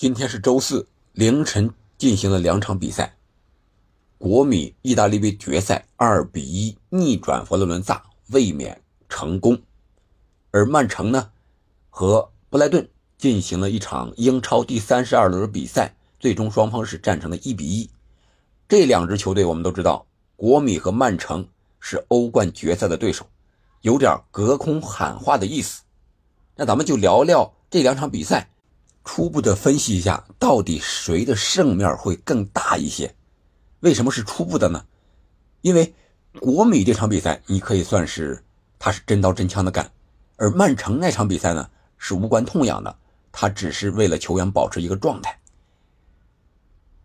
今天是周四凌晨进行了两场比赛，国米意大利杯决赛二比一逆转佛罗伦萨，卫冕成功。而曼城呢，和布莱顿进行了一场英超第三十二轮比赛，最终双方是战成了一比一。这两支球队我们都知道，国米和曼城是欧冠决赛的对手，有点隔空喊话的意思。那咱们就聊聊这两场比赛。初步的分析一下，到底谁的胜面会更大一些？为什么是初步的呢？因为国米这场比赛，你可以算是他是真刀真枪的干，而曼城那场比赛呢是无关痛痒的，他只是为了球员保持一个状态。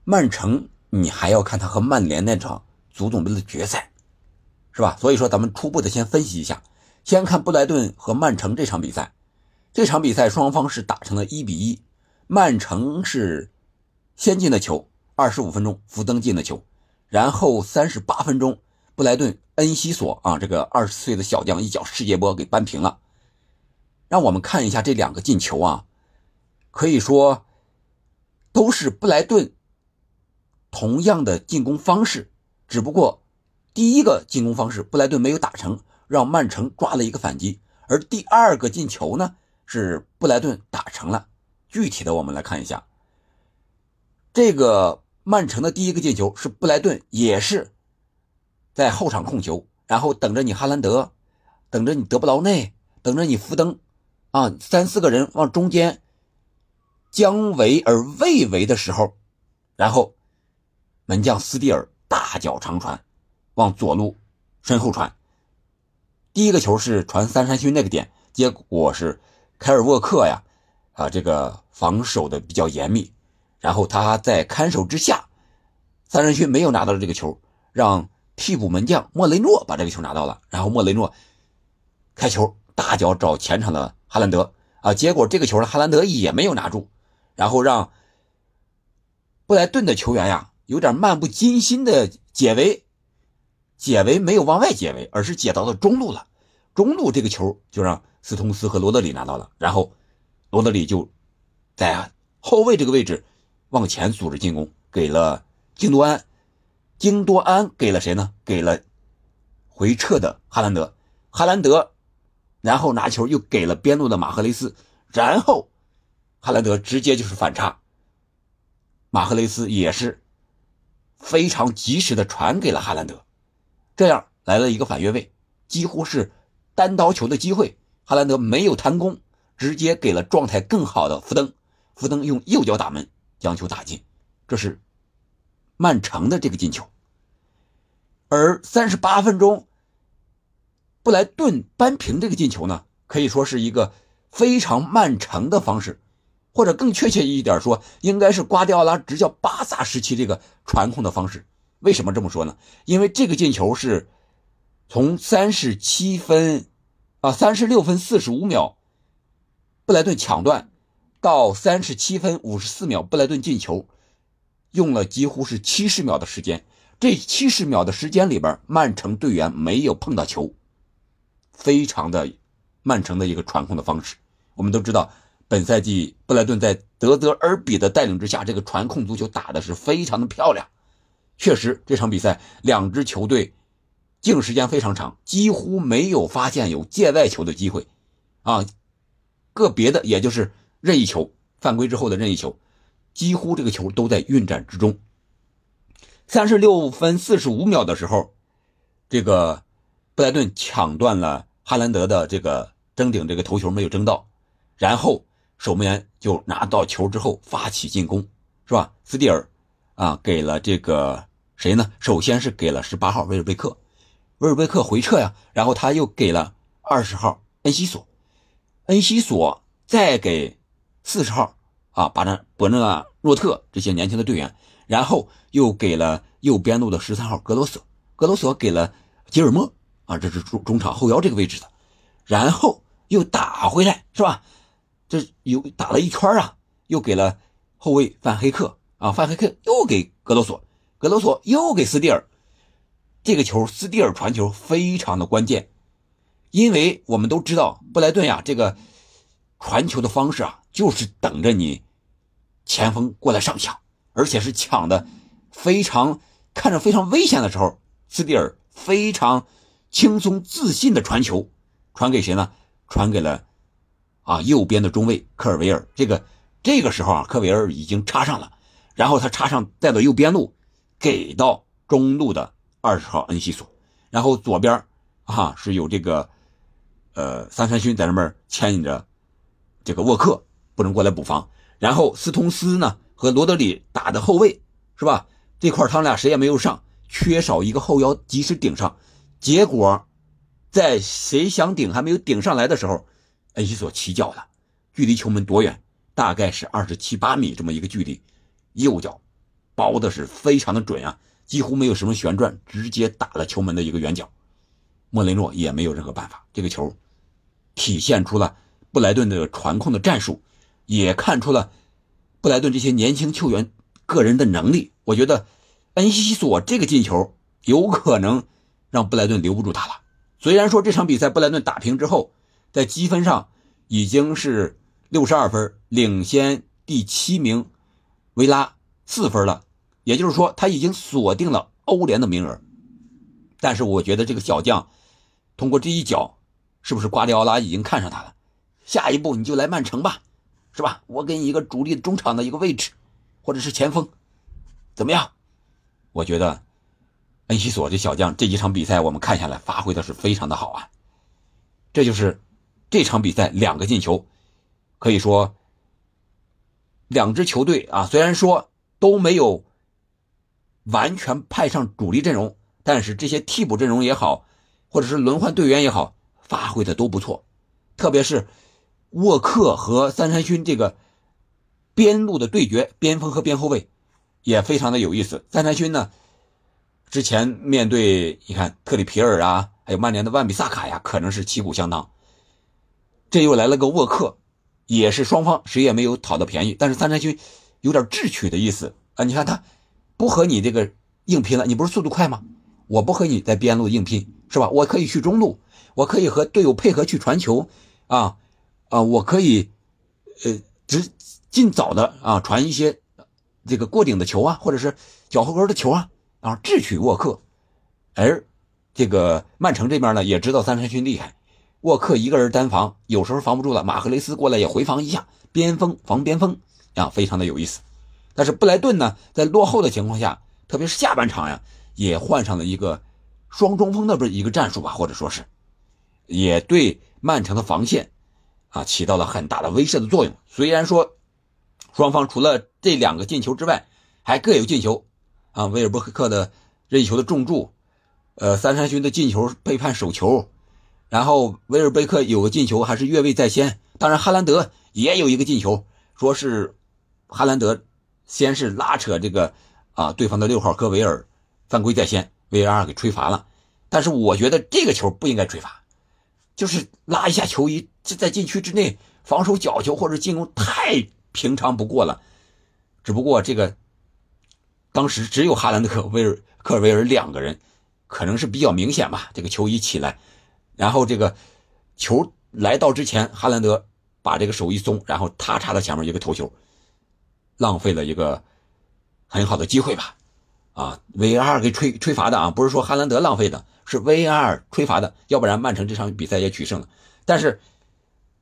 曼城你还要看他和曼联那场足总杯的决赛，是吧？所以说咱们初步的先分析一下，先看布莱顿和曼城这场比赛。这场比赛双方是打成了一比一，曼城是先进的球，二十五分钟福登进的球，然后三十八分钟布莱顿恩西索啊这个二十岁的小将一脚世界波给扳平了。让我们看一下这两个进球啊，可以说都是布莱顿同样的进攻方式，只不过第一个进攻方式布莱顿没有打成，让曼城抓了一个反击，而第二个进球呢？是布莱顿打成了，具体的我们来看一下。这个曼城的第一个进球是布莱顿，也是在后场控球，然后等着你哈兰德，等着你德布劳内，等着你福登，啊，三四个人往中间将围而未围的时候，然后门将斯蒂尔大脚长传往左路身后传，第一个球是传三山区那个点，结果是。凯尔沃克呀，啊，这个防守的比较严密，然后他在看守之下，三人区没有拿到这个球，让替补门将莫雷诺把这个球拿到了，然后莫雷诺开球大脚找前场的哈兰德啊，结果这个球呢哈兰德也没有拿住，然后让布莱顿的球员呀有点漫不经心的解围，解围没有往外解围，而是解到了中路了，中路这个球就让。斯通斯和罗德里拿到了，然后罗德里就在后卫这个位置往前组织进攻，给了京多安，京多安给了谁呢？给了回撤的哈兰德，哈兰德然后拿球又给了边路的马赫雷斯，然后哈兰德直接就是反差，马赫雷斯也是非常及时的传给了哈兰德，这样来了一个反越位，几乎是单刀球的机会。哈兰德没有弹弓，直接给了状态更好的福登，福登用右脚打门将球打进，这是曼城的这个进球。而三十八分钟，布莱顿扳平这个进球呢，可以说是一个非常曼城的方式，或者更确切一点说，应该是瓜迪奥拉执教巴萨时期这个传控的方式。为什么这么说呢？因为这个进球是从三十七分。啊，三十六分四十五秒，布莱顿抢断，到三十七分五十四秒，布莱顿进球，用了几乎是七十秒的时间。这七十秒的时间里边，曼城队员没有碰到球，非常的曼城的一个传控的方式。我们都知道，本赛季布莱顿在德泽尔比的带领之下，这个传控足球打的是非常的漂亮。确实，这场比赛两支球队。进时间非常长，几乎没有发现有界外球的机会，啊，个别的也就是任意球，犯规之后的任意球，几乎这个球都在运转之中。三十六分四十五秒的时候，这个布莱顿抢断了哈兰德的这个争顶这个头球没有争到，然后守门员就拿到球之后发起进攻，是吧？斯蒂尔啊，给了这个谁呢？首先是给了十八号威尔贝克。威尔贝克回撤呀，然后他又给了二十号恩西索，恩西索再给四十号啊，把那伯纳诺特这些年轻的队员，然后又给了右边路的十三号格罗索，格罗索给了吉尔莫啊，这是中中场后腰这个位置的，然后又打回来是吧？这又打了一圈啊，又给了后卫范黑克啊，范黑克又给格罗索，格罗索又给斯蒂尔。这个球斯蒂尔传球非常的关键，因为我们都知道布莱顿呀，这个传球的方式啊，就是等着你前锋过来上抢，而且是抢的非常看着非常危险的时候，斯蒂尔非常轻松自信的传球，传给谁呢？传给了啊右边的中卫科尔维尔。这个这个时候啊，科维尔已经插上了，然后他插上带到右边路，给到中路的二十号恩西索，然后左边啊是有这个呃三山勋在那边牵引着这个沃克，不能过来补防。然后斯通斯呢和罗德里打的后卫是吧？这块他们俩谁也没有上，缺少一个后腰及时顶上，结果。在谁想顶还没有顶上来的时候，恩西索起脚了，距离球门多远？大概是二十七八米这么一个距离，右脚包的是非常的准啊，几乎没有什么旋转，直接打了球门的一个圆角。莫雷诺也没有任何办法，这个球体现出了布莱顿的传控的战术，也看出了布莱顿这些年轻球员个人的能力。我觉得恩西索这个进球有可能让布莱顿留不住他了。虽然说这场比赛布莱顿打平之后，在积分上已经是六十二分，领先第七名维拉四分了，也就是说他已经锁定了欧联的名额。但是我觉得这个小将通过这一脚，是不是瓜迪奥拉已经看上他了？下一步你就来曼城吧，是吧？我给你一个主力中场的一个位置，或者是前锋，怎么样？我觉得。恩西索这小将这几场比赛我们看下来发挥的是非常的好啊，这就是这场比赛两个进球，可以说两支球队啊虽然说都没有完全派上主力阵容，但是这些替补阵容也好，或者是轮换队员也好，发挥的都不错，特别是沃克和三山勋这个边路的对决，边锋和边后卫也非常的有意思。三山勋呢？之前面对你看特里皮尔啊，还有曼联的万比萨卡呀，可能是旗鼓相当。这又来了个沃克，也是双方谁也没有讨到便宜。但是三山勋有点智取的意思啊！你看他不和你这个硬拼了，你不是速度快吗？我不和你在边路硬拼是吧？我可以去中路，我可以和队友配合去传球啊啊！我可以呃，只尽早的啊传一些这个过顶的球啊，或者是脚后跟的球啊。啊，智取沃克，而这个曼城这边呢，也知道三山勋厉害，沃克一个人单防，有时候防不住了，马赫雷斯过来也回防一下，边锋防边锋，啊，非常的有意思。但是布莱顿呢，在落后的情况下，特别是下半场呀，也换上了一个双中锋的不是一个战术吧，或者说是，也对曼城的防线啊起到了很大的威慑的作用。虽然说双方除了这两个进球之外，还各有进球。啊，威尔伯克的任意球的重注，呃，三山勋的进球被判手球，然后威尔贝克有个进球还是越位在先，当然哈兰德也有一个进球，说是哈兰德先是拉扯这个啊对方的六号科维尔犯规在先，VAR 给吹罚了，但是我觉得这个球不应该吹罚，就是拉一下球衣在禁区之内防守角球或者进攻太平常不过了，只不过这个。当时只有哈兰德、威尔、科尔维尔两个人，可能是比较明显吧。这个球一起来，然后这个球来到之前，哈兰德把这个手一松，然后他插到前面一个头球，浪费了一个很好的机会吧。啊，VAR 给吹吹罚的啊，不是说哈兰德浪费的，是 VAR 吹罚的，要不然曼城这场比赛也取胜了。但是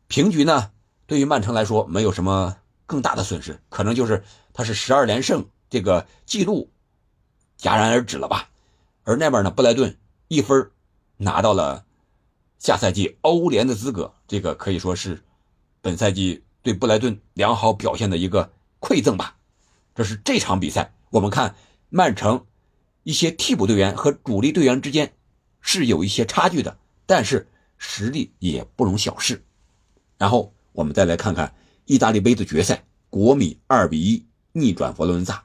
平局呢，对于曼城来说没有什么更大的损失，可能就是他是十二连胜。这个记录戛然而止了吧？而那边呢，布莱顿一分拿到了下赛季欧联的资格，这个可以说是本赛季对布莱顿良好表现的一个馈赠吧。这是这场比赛，我们看曼城一些替补队员和主力队员之间是有一些差距的，但是实力也不容小视。然后我们再来看看意大利杯的决赛，国米二比一逆转佛罗伦萨。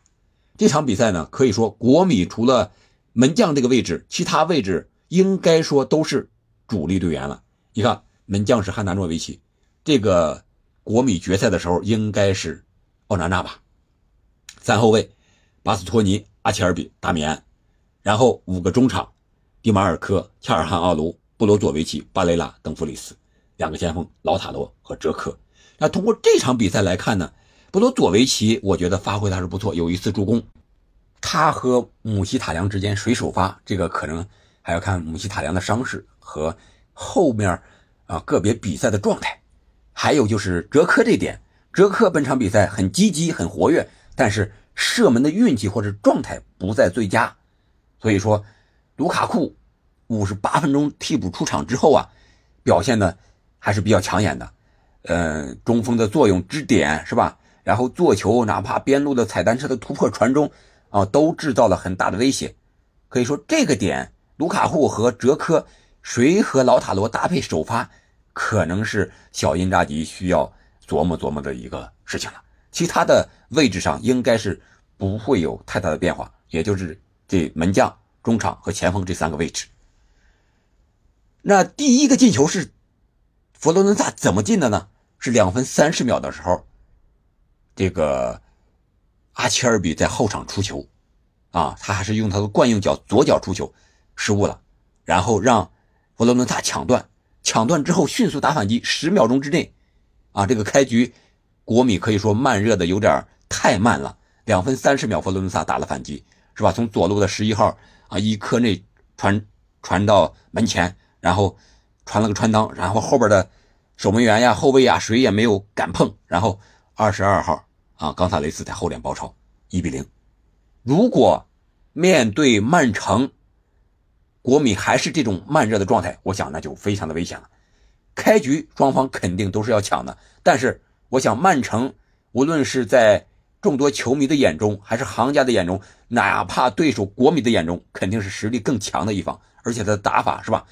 这场比赛呢，可以说国米除了门将这个位置，其他位置应该说都是主力队员了。你看，门将是汉达诺维奇，这个国米决赛的时候应该是奥纳纳吧。三后卫，巴斯托尼、阿切尔比、达米安，然后五个中场，迪马尔科、恰尔汗奥卢、布罗佐维奇、巴雷拉、邓弗里斯，两个前锋劳塔罗和哲科。那通过这场比赛来看呢，布罗佐维奇，我觉得发挥的还是不错，有一次助攻。他和姆希塔良之间谁首发，这个可能还要看姆希塔良的伤势和后面啊个别比赛的状态。还有就是哲科这点，哲科本场比赛很积极、很活跃，但是射门的运气或者状态不在最佳。所以说，卢卡库五十八分钟替补出场之后啊，表现的还是比较抢眼的。呃，中锋的作用支点是吧？然后做球，哪怕边路的踩单车的突破传中啊，都制造了很大的威胁。可以说这个点，卢卡库和哲科谁和老塔罗搭配首发？可能是小因扎吉需要琢磨琢磨的一个事情了。其他的位置上应该是不会有太大的变化，也就是这门将、中场和前锋这三个位置。那第一个进球是佛罗伦萨怎么进的呢？是两分三十秒的时候，这个阿切尔比在后场出球，啊，他还是用他的惯用脚左脚出球，失误了，然后让佛罗伦萨抢断。抢断之后迅速打反击，十秒钟之内，啊，这个开局，国米可以说慢热的有点太慢了。两分三十秒，佛罗伦萨打了反击，是吧？从左路的十一号啊，一颗内传传到门前，然后传了个穿裆，然后后边的守门员呀、后卫呀，谁也没有敢碰。然后二十二号啊，冈萨雷斯在后点包抄，一比零。如果面对曼城，国米还是这种慢热的状态，我想那就非常的危险了。开局双方肯定都是要抢的，但是我想曼城无论是在众多球迷的眼中，还是行家的眼中，哪怕对手国米的眼中，肯定是实力更强的一方，而且他的打法是吧，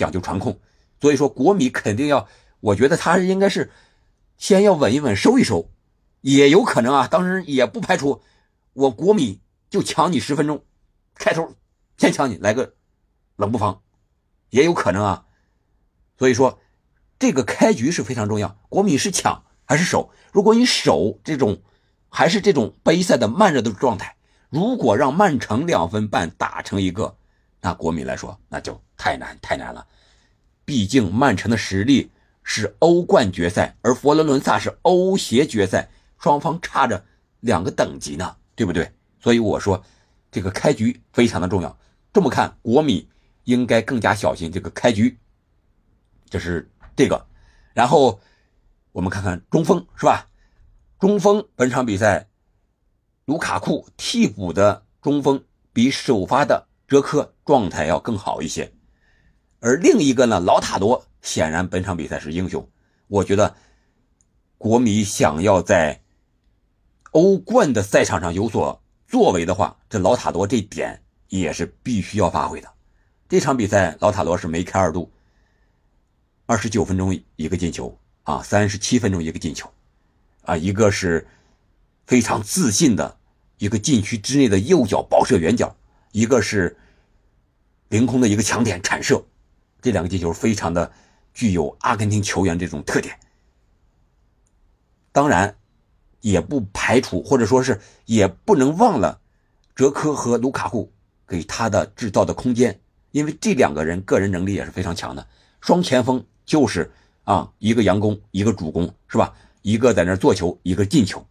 讲究传控，所以说国米肯定要，我觉得他应该是先要稳一稳，收一收，也有可能啊，当然也不排除我国米就抢你十分钟，开头先抢你来个。冷不防，也有可能啊，所以说这个开局是非常重要。国米是抢还是守？如果你守这种，还是这种杯赛的慢热的状态，如果让曼城两分半打成一个，那国米来说那就太难太难了。毕竟曼城的实力是欧冠决赛，而佛罗伦萨是欧协决赛，双方差着两个等级呢，对不对？所以我说这个开局非常的重要。这么看，国米。应该更加小心这个开局，这是这个，然后我们看看中锋是吧？中锋本场比赛，卢卡库替补的中锋比首发的哲科状态要更好一些，而另一个呢，老塔罗显然本场比赛是英雄。我觉得国米想要在欧冠的赛场上有所作为的话，这老塔罗这点也是必须要发挥的。这场比赛，老塔罗是梅开二度，二十九分钟一个进球啊，三十七分钟一个进球，啊，一个是非常自信的一个禁区之内的右脚爆射远角，一个是凌空的一个抢点铲射，这两个进球非常的具有阿根廷球员这种特点。当然，也不排除或者说是也不能忘了哲科和卢卡库给他的制造的空间。因为这两个人个人能力也是非常强的，双前锋就是啊，一个佯攻，一个主攻，是吧？一个在那做球，一个进球。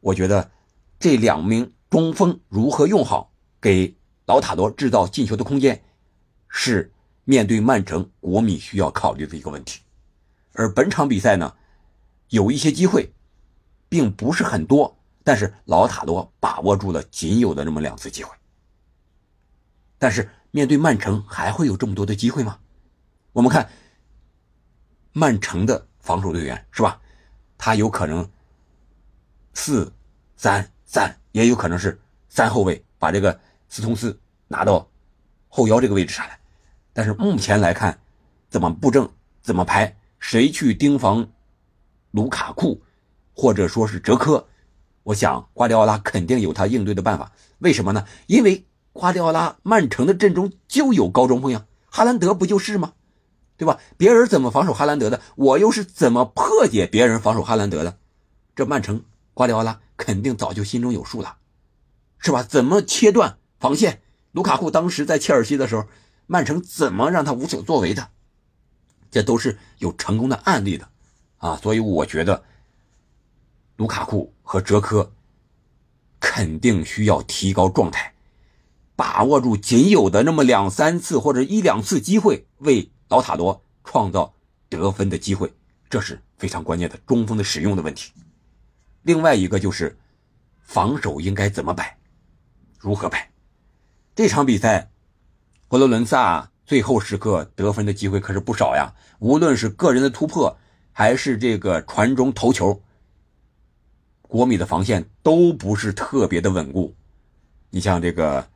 我觉得这两名中锋如何用好，给老塔罗制造进球的空间，是面对曼城国米需要考虑的一个问题。而本场比赛呢，有一些机会，并不是很多，但是老塔罗把握住了仅有的那么两次机会，但是。面对曼城还会有这么多的机会吗？我们看曼城的防守队员是吧？他有可能四三三，也有可能是三后卫把这个斯通斯拿到后腰这个位置上来。但是目前来看，怎么布阵，怎么排，谁去盯防卢卡库，或者说是哲科，我想瓜迪奥拉肯定有他应对的办法。为什么呢？因为。瓜迪奥拉曼城的阵中就有高中锋呀，哈兰德不就是吗？对吧？别人怎么防守哈兰德的，我又是怎么破解别人防守哈兰德的？这曼城瓜迪奥拉肯定早就心中有数了，是吧？怎么切断防线？卢卡库当时在切尔西的时候，曼城怎么让他无所作为的？这都是有成功的案例的啊！所以我觉得卢卡库和哲科肯定需要提高状态，把握住仅有的那么两三次或者一两次机会，为老塔罗创造得分的机会，这是非常关键的中锋的使用的问题。另外一个就是防守应该怎么摆，如何摆？这场比赛，佛罗伦萨最后时刻得分的机会可是不少呀，无论是个人的突破。还是这个传中头球，国米的防线都不是特别的稳固。你像这个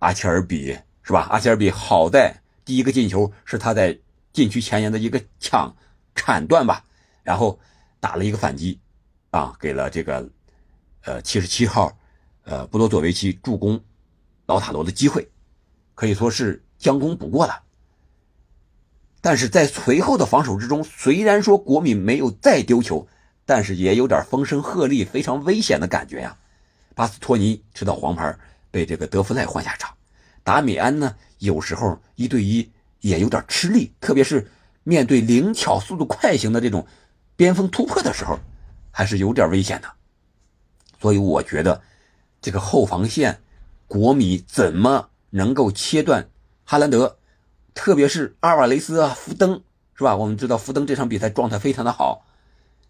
阿切尔比是吧？阿切尔比好在第一个进球是他在禁区前沿的一个抢铲断吧，然后打了一个反击，啊，给了这个呃七十七号呃布罗佐维奇助攻老塔罗的机会，可以说是将功补过了。但是在随后的防守之中，虽然说国米没有再丢球，但是也有点风声鹤唳、非常危险的感觉呀。巴斯托尼吃到黄牌，被这个德弗赖换下场。达米安呢，有时候一对一也有点吃力，特别是面对灵巧、速度快型的这种边锋突破的时候，还是有点危险的。所以我觉得，这个后防线，国米怎么能够切断哈兰德？特别是阿尔瓦雷斯啊，福登是吧？我们知道福登这场比赛状态非常的好，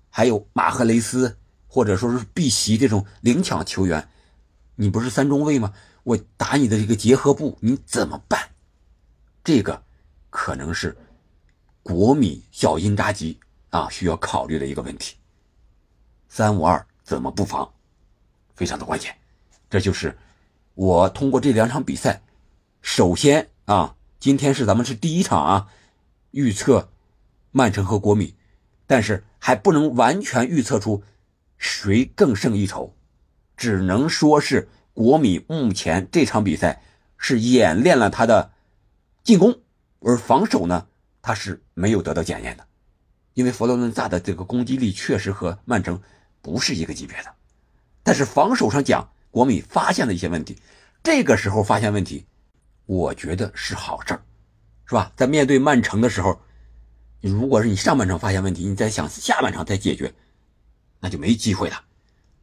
还有马赫雷斯或者说是碧玺这种灵巧球员，你不是三中卫吗？我打你的这个结合部，你怎么办？这个可能是国米小因扎吉啊需要考虑的一个问题。三五二怎么布防，非常的关键。这就是我通过这两场比赛，首先啊。今天是咱们是第一场啊，预测曼城和国米，但是还不能完全预测出谁更胜一筹，只能说是国米目前这场比赛是演练了他的进攻，而防守呢，他是没有得到检验的，因为佛罗伦萨的这个攻击力确实和曼城不是一个级别的，但是防守上讲，国米发现了一些问题，这个时候发现问题。我觉得是好事儿，是吧？在面对曼城的时候，如果是你上半场发现问题，你再想下半场再解决，那就没机会了。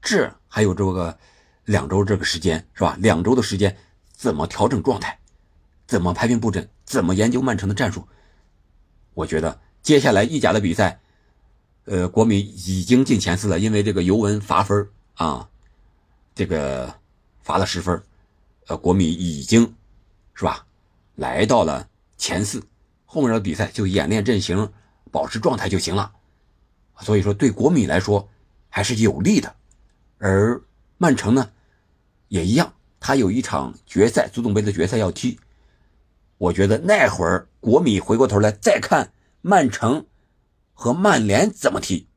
这还有这个两周这个时间，是吧？两周的时间怎么调整状态，怎么排兵布阵，怎么研究曼城的战术？我觉得接下来意甲的比赛，呃，国米已经进前四了，因为这个尤文罚分啊，这个罚了十分，呃，国米已经。是吧？来到了前四，后面的比赛就演练阵型，保持状态就行了。所以说，对国米来说还是有利的。而曼城呢，也一样，他有一场决赛，足总杯的决赛要踢。我觉得那会儿国米回过头来再看曼城和曼联怎么踢，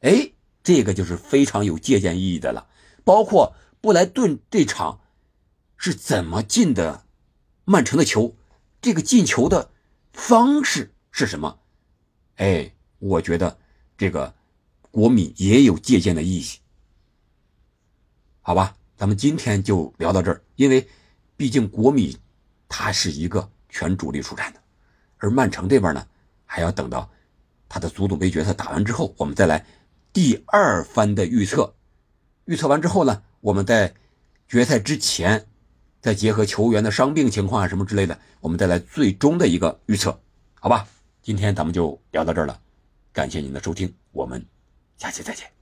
哎，这个就是非常有借鉴意义的了。包括布莱顿这场是怎么进的。曼城的球，这个进球的方式是什么？哎，我觉得这个国米也有借鉴的意义。好吧，咱们今天就聊到这儿，因为毕竟国米他是一个全主力出战的，而曼城这边呢还要等到他的足总杯决赛打完之后，我们再来第二番的预测。预测完之后呢，我们在决赛之前。再结合球员的伤病情况啊什么之类的，我们再来最终的一个预测，好吧？今天咱们就聊到这儿了，感谢您的收听，我们下期再见。